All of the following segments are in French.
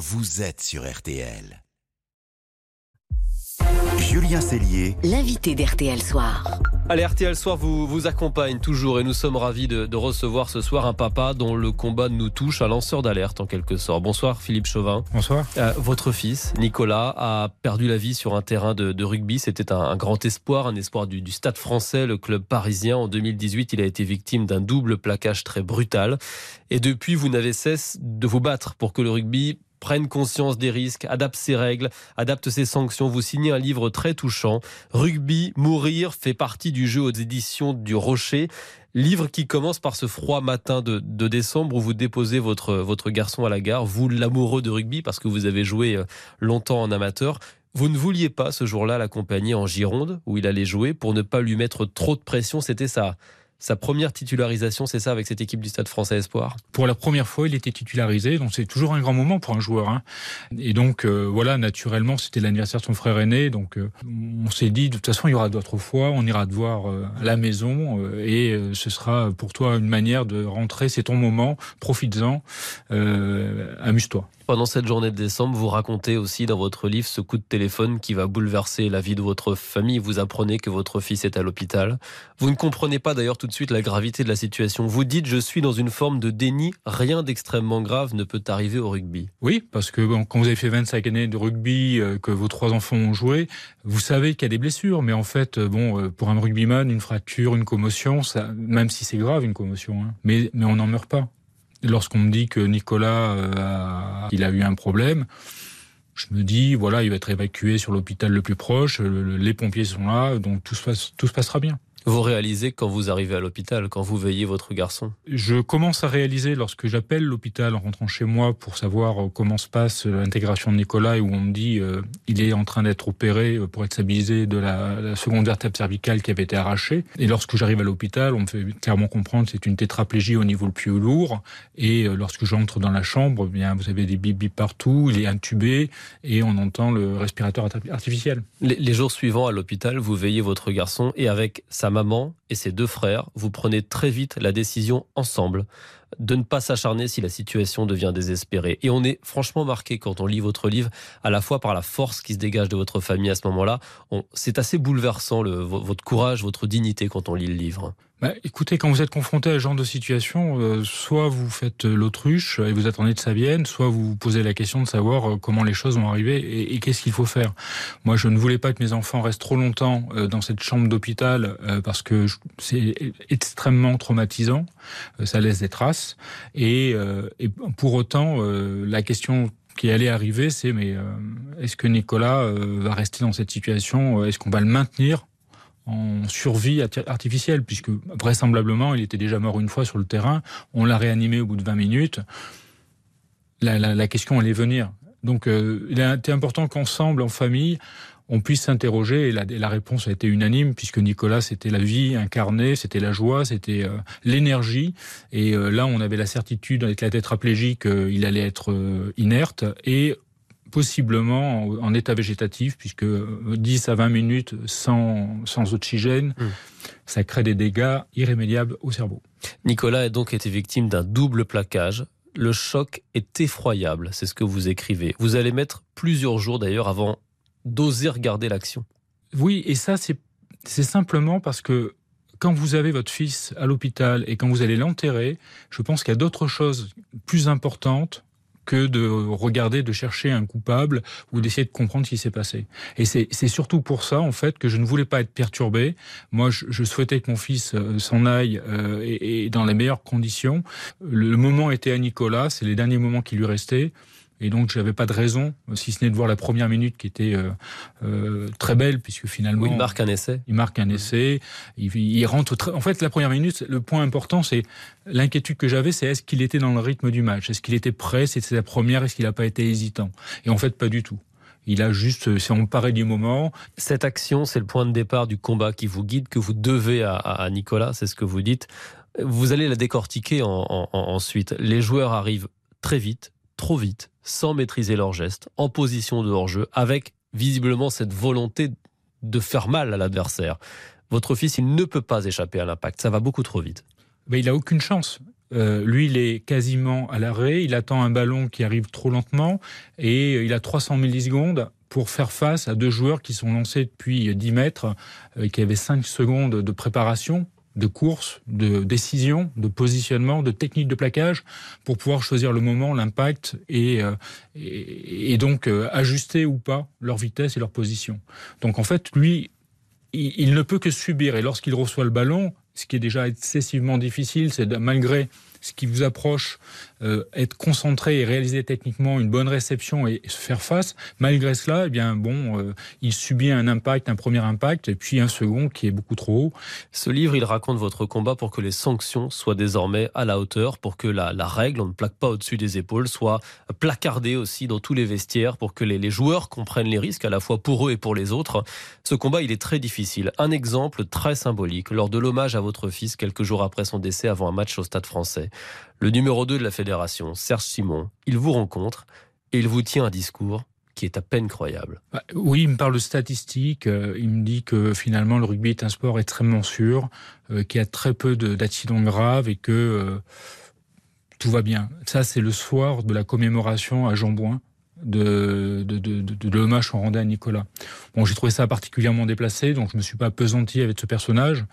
vous êtes sur RTL. Julien Cellier, l'invité d'RTL Soir. Allez, RTL Soir vous, vous accompagne toujours et nous sommes ravis de, de, recevoir ce soir un papa dont le combat nous touche, un lanceur d'alerte en quelque sorte. Bonsoir Philippe Chauvin. Bonsoir. Euh, votre fils, Nicolas, a perdu la vie sur un terrain de, de rugby. C'était un, un, grand espoir, un espoir du, du, Stade français, le club parisien. En 2018, il a été victime d'un double plaquage très brutal. Et depuis, vous n'avez cesse de vous battre pour que le rugby prenne conscience des risques, adapte ses règles, adapte ses sanctions. Vous signez un livre très touchant. Rugby, mourir fait partie du jeu aux éditions du Rocher. Livre qui commence par ce froid matin de, de, décembre où vous déposez votre, votre garçon à la gare, vous l'amoureux de rugby parce que vous avez joué euh, longtemps en amateur. Vous ne vouliez pas ce jour-là l'accompagner en Gironde où il allait jouer pour ne pas lui mettre trop de pression. C'était ça sa première titularisation, c'est ça, avec cette équipe du Stade français Espoir? Pour la première fois, il était titularisé, donc c'est toujours un grand moment pour un joueur. Hein. Et donc, euh, voilà, naturellement, c'était l'anniversaire de son frère aîné, donc euh, on s'est dit, de toute façon, il y aura d'autres fois, on ira te voir euh, à la maison, et ce sera pour toi une manière de rentrer, c'est ton moment, profites-en, amuse-toi. Pendant cette journée de décembre, vous racontez aussi dans votre livre ce coup de téléphone qui va bouleverser la vie de votre famille. Vous apprenez que votre fils est à l'hôpital. Vous ne comprenez pas d'ailleurs tout de suite la gravité de la situation. Vous dites je suis dans une forme de déni. Rien d'extrêmement grave ne peut arriver au rugby. Oui, parce que quand vous avez fait 25 années de rugby, euh, que vos trois enfants ont joué, vous savez qu'il y a des blessures. Mais en fait, euh, bon, euh, pour un rugbyman, une fracture, une commotion, ça, même si c'est grave une commotion, hein, mais on n'en meurt pas lorsqu'on me dit que Nicolas a, il a eu un problème, je me dis voilà, il va être évacué sur l'hôpital le plus proche, les pompiers sont là, donc tout se, passe, tout se passera bien. Vous réalisez quand vous arrivez à l'hôpital, quand vous veillez votre garçon? Je commence à réaliser lorsque j'appelle l'hôpital en rentrant chez moi pour savoir comment se passe l'intégration de Nicolas et où on me dit euh, il est en train d'être opéré pour être stabilisé de la, la seconde vertèbre cervicale qui avait été arrachée. Et lorsque j'arrive à l'hôpital, on me fait clairement comprendre que c'est une tétraplégie au niveau le plus lourd. Et lorsque j'entre dans la chambre, eh bien vous avez des bip bip partout, il est intubé et on entend le respirateur artificiel. Les, les jours suivants à l'hôpital, vous veillez votre garçon et avec sa maman et ses deux frères, vous prenez très vite la décision ensemble de ne pas s'acharner si la situation devient désespérée. Et on est franchement marqué quand on lit votre livre, à la fois par la force qui se dégage de votre famille à ce moment-là. C'est assez bouleversant, le, votre courage, votre dignité quand on lit le livre. Bah, écoutez, quand vous êtes confronté à ce genre de situation, euh, soit vous faites l'autruche et vous attendez que ça vienne, soit vous vous posez la question de savoir euh, comment les choses vont arriver et, qu'est-ce qu'il faut faire. Moi, je ne voulais pas que mes enfants restent trop longtemps euh, dans cette chambre d'hôpital euh, parce que c'est extrêmement traumatisant. Euh, ça laisse des traces. Et, euh, et pour autant, la question qui allait arriver, c'est mais est-ce que Nicolas va rester dans cette situation? Est-ce qu'on va le maintenir en survie artificielle, puisque vraisemblablement il était déjà mort une fois sur le terrain, on l'a réanimé au bout de 20 minutes. La, question allait venir. Donc euh, il a été important qu'ensemble, en famille, on puisse s'interroger et la, la, réponse a été unanime puisque Nicolas c'était la vie incarnée, c'était la joie, c'était euh, l'énergie et euh, là on avait la certitude avec la tétraplégie qu'il allait être euh, inerte et possiblement en état végétatif, puisque 10 à 20 minutes sans, sans oxygène, mmh. ça crée des dégâts irrémédiables au cerveau. Nicolas a donc été victime d'un double plaquage. Le choc est effroyable, c'est ce que vous écrivez. Vous allez mettre plusieurs jours d'ailleurs avant d'oser regarder l'action. Oui, et ça c'est simplement parce que quand vous avez votre fils à l'hôpital et quand vous allez l'enterrer, je pense qu'il y a d'autres choses plus importantes que de regarder, de chercher un coupable ou d'essayer de comprendre ce qui s'est passé. Et c'est surtout pour ça, en fait, que je ne voulais pas être perturbé. Moi, je, souhaitais que mon fils euh, s'en aille euh, et, et, dans les meilleures conditions. Le, le moment était à Nicolas, c'est les derniers moments qui lui restaient. Et donc, j'avais pas de raison, si ce n'est de voir la première minute qui était euh, euh, très belle, puisque finalement. Oui, il marque un essai. Il marque un essai. Il, il rentre. Très... En fait, la première minute, le point important, c'est l'inquiétude que j'avais, c'est est-ce qu'il était dans le rythme du match? Est-ce qu'il était prêt? C'était la première. Est-ce qu'il n'a pas été hésitant? Et en fait, pas du tout. Il a juste, c'est emparé du moment. Cette action, c'est le point de départ du combat qui vous guide, que vous devez à, à Nicolas, c'est ce que vous dites. Vous allez la décortiquer en, en, en, ensuite. Les joueurs arrivent très vite, trop vite, sans maîtriser leurs gestes, en position de hors-jeu, avec visiblement cette volonté de faire mal à l'adversaire. Votre fils, il ne peut pas échapper à l'impact. Ça va beaucoup trop vite. Mais il a aucune chance. Euh, lui, il est quasiment à l'arrêt. Il attend un ballon qui arrive trop lentement et il a 300 millisecondes pour faire face à deux joueurs qui sont lancés depuis 10 mètres, euh, qui avaient 5 secondes de préparation de course, de décision, de positionnement, de technique de plaquage pour pouvoir choisir le moment, l'impact et, euh, et, donc euh, ajuster ou pas leur vitesse et leur position. Donc en fait, lui, il, il ne peut que subir et lorsqu'il reçoit le ballon, ce qui est déjà excessivement difficile, c'est malgré ce qui vous approche, euh, être concentré et réaliser techniquement une bonne réception et, se faire face. Malgré cela, eh bien bon, euh, il subit un impact, un premier impact, et puis un second qui est beaucoup trop haut. Ce livre, il raconte votre combat pour que les sanctions soient désormais à la hauteur, pour que la, règle, on ne plaque pas au-dessus des épaules, soit placardée aussi dans tous les vestiaires, pour que les, les joueurs comprennent les risques à la fois pour eux et pour les autres. Ce combat, il est très difficile. Un exemple très symbolique lors de l'hommage à votre fils quelques jours après son décès avant un match au Stade Français. Le numéro 2 de la fédération, Serge Simon, il vous rencontre et il vous tient un discours qui est à peine croyable. Bah, oui, il me parle de statistiques. Euh, il me dit que finalement le rugby est un sport extrêmement sûr, euh, qu'il y a très peu d'accidents graves et que euh, tout va bien. Ça, c'est le soir de la commémoration à Jean Bouin de, l'hommage qu'on rendait à Nicolas. Bon, j'ai trouvé ça particulièrement déplacé, donc je me suis pas pesanti avec ce personnage.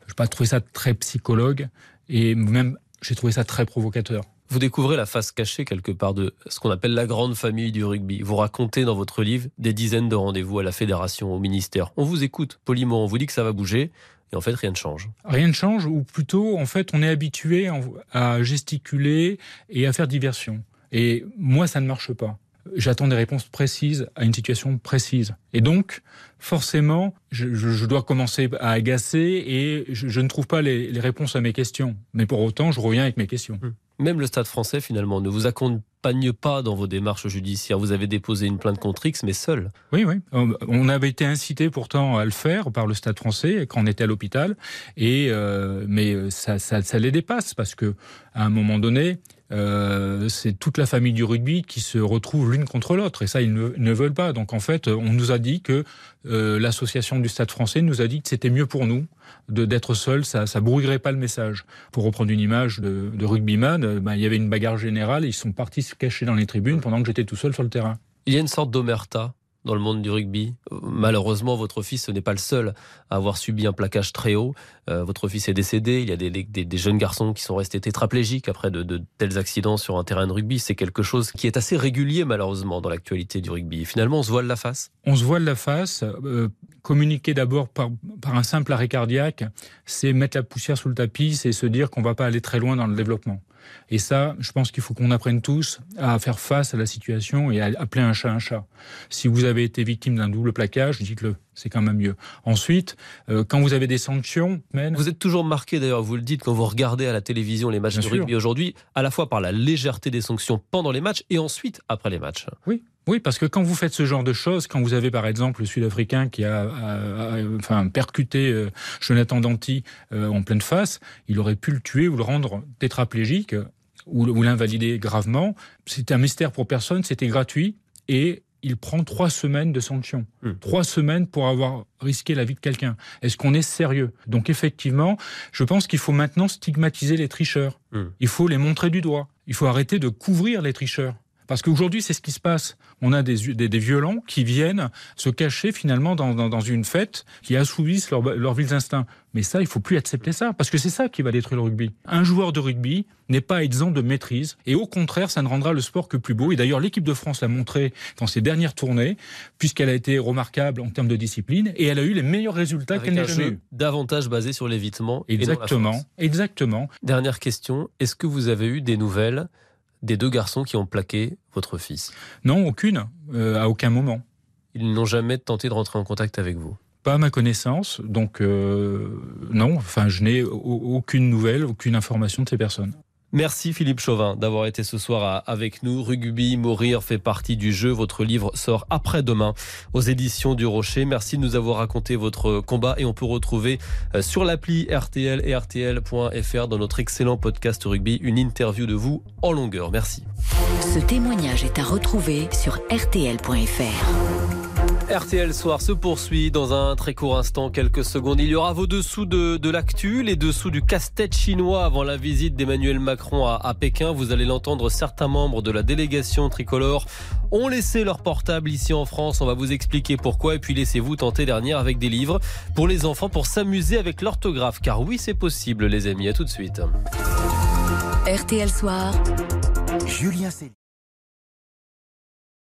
Je n'ai pas trouvé ça très psychologue et même j'ai trouvé ça très provocateur. Vous découvrez la face cachée quelque part de ce qu'on appelle la grande famille du rugby. Vous racontez dans votre livre des dizaines de rendez-vous à la fédération, au ministère. On vous écoute poliment, on vous dit que ça va bouger. Et en fait, rien ne change. Rien ne change, ou plutôt, en fait, on est habitué à gesticuler et à faire diversion. Et moi, ça ne marche pas j'attends des réponses précises à une situation précise. Et donc, forcément, je, je dois commencer à agacer et je, je ne trouve pas les, les, réponses à mes questions. Mais pour autant, je reviens avec mes questions. Hum. Même le Stade français, finalement, ne vous accompagne pas dans vos démarches judiciaires. Vous avez déposé une plainte contre X, mais seul. Oui, oui. On avait été incité pourtant à le faire par le Stade français quand on était à l'hôpital. Et euh, mais ça, ça, ça les dépasse parce que à un moment donné, euh, c'est toute la famille du rugby qui se retrouve l'une contre l'autre. Et ça, ils ne, veulent pas. Donc en fait, on nous a dit que euh, l'association du Stade français nous a dit que c'était mieux pour nous d'être seul, ça, ça brouillerait pas le message. Pour reprendre une image de, de rugbyman, euh, ben, il y avait une bagarre générale, et ils sont partis se cacher dans les tribunes pendant que j'étais tout seul sur le terrain. Il y a une sorte d'omerta dans le monde du rugby. Malheureusement, votre fils n'est pas le seul à avoir subi un plaquage très haut. Euh, votre fils est décédé. Il y a des, jeunes garçons qui sont restés tétraplégiques après de, tels accidents sur un terrain de rugby. C'est quelque chose qui est assez régulier, malheureusement, dans l'actualité du rugby. finalement, on se voile la face. On se voile la face. Euh, communiquer d'abord par, par un simple arrêt cardiaque, c'est mettre la poussière sous le tapis, c'est se dire qu'on va pas aller très loin dans le développement. Et ça, je pense qu'il faut qu'on apprenne tous à faire face à la situation et à appeler un chat un chat. Si vous avez été victime d'un double plaquage, dites-le. C'est quand même mieux. Ensuite, euh, quand vous avez des sanctions, vous êtes toujours marqué d'ailleurs, vous le dites quand vous regardez à la télévision les matchs de rugby aujourd'hui, à la fois par la légèreté des sanctions pendant les matchs et ensuite après les matchs. Oui, oui, parce que quand vous faites ce genre de choses, quand vous avez par exemple le Sud-Africain qui a, enfin, percuté euh, Jonathan Danty euh, en pleine face, il aurait pu le tuer ou le rendre tétraplégique ou, ou l'invalider gravement. C'était un mystère pour personne, c'était gratuit et il prend trois semaines de sanction. Hmm. Trois semaines pour avoir risqué la vie de quelqu'un. Est-ce qu'on est sérieux? Donc effectivement, je pense qu'il faut maintenant stigmatiser les tricheurs. Hmm. Il faut les montrer du doigt. Il faut arrêter de couvrir les tricheurs. Parce qu'aujourd'hui, c'est ce qui se passe. On a des, des, des, violents qui viennent se cacher finalement dans, dans, dans une fête, qui assouvissent leurs leur vils instincts. Mais ça, il faut plus accepter ça, parce que c'est ça qui va détruire le rugby. Un joueur de rugby n'est pas exempt de maîtrise, et au contraire, ça ne rendra le sport que plus beau. Et d'ailleurs, l'équipe de France l'a montré dans ses dernières tournées, puisqu'elle a été remarquable en termes de discipline, et elle a eu les meilleurs résultats qu'elle n'ait jamais eu. Davantage basé sur l'évitement. Exactement, exactement. Dernière question, est-ce que vous avez eu des nouvelles des deux garçons qui ont plaqué votre fils Non, aucune, euh, à aucun moment. Ils n'ont jamais tenté de rentrer en contact avec vous Pas à ma connaissance, donc euh, non, enfin je n'ai aucune nouvelle, aucune information de ces personnes. Merci Philippe Chauvin d'avoir été ce soir avec nous. Rugby, mourir fait partie du jeu. Votre livre sort après-demain aux éditions du Rocher. Merci de nous avoir raconté votre combat et on peut retrouver euh, sur l'appli RTL et RTL.fr dans notre excellent podcast rugby une interview de vous en longueur. Merci. Ce témoignage est à retrouver sur RTL.fr. RTL Soir se poursuit dans un très court instant, quelques secondes. Il y aura vos dessous de, de l'actu, les dessous du casse-tête chinois avant la visite d'Emmanuel Macron à, à, Pékin. Vous allez l'entendre, certains membres de la délégation tricolore ont laissé leur portable ici en France. On va vous expliquer pourquoi et puis laissez-vous tenter dernière avec des livres pour les enfants pour s'amuser avec l'orthographe. Car oui, c'est possible les amis. À tout de suite. RTL Soir. Julien Cellier.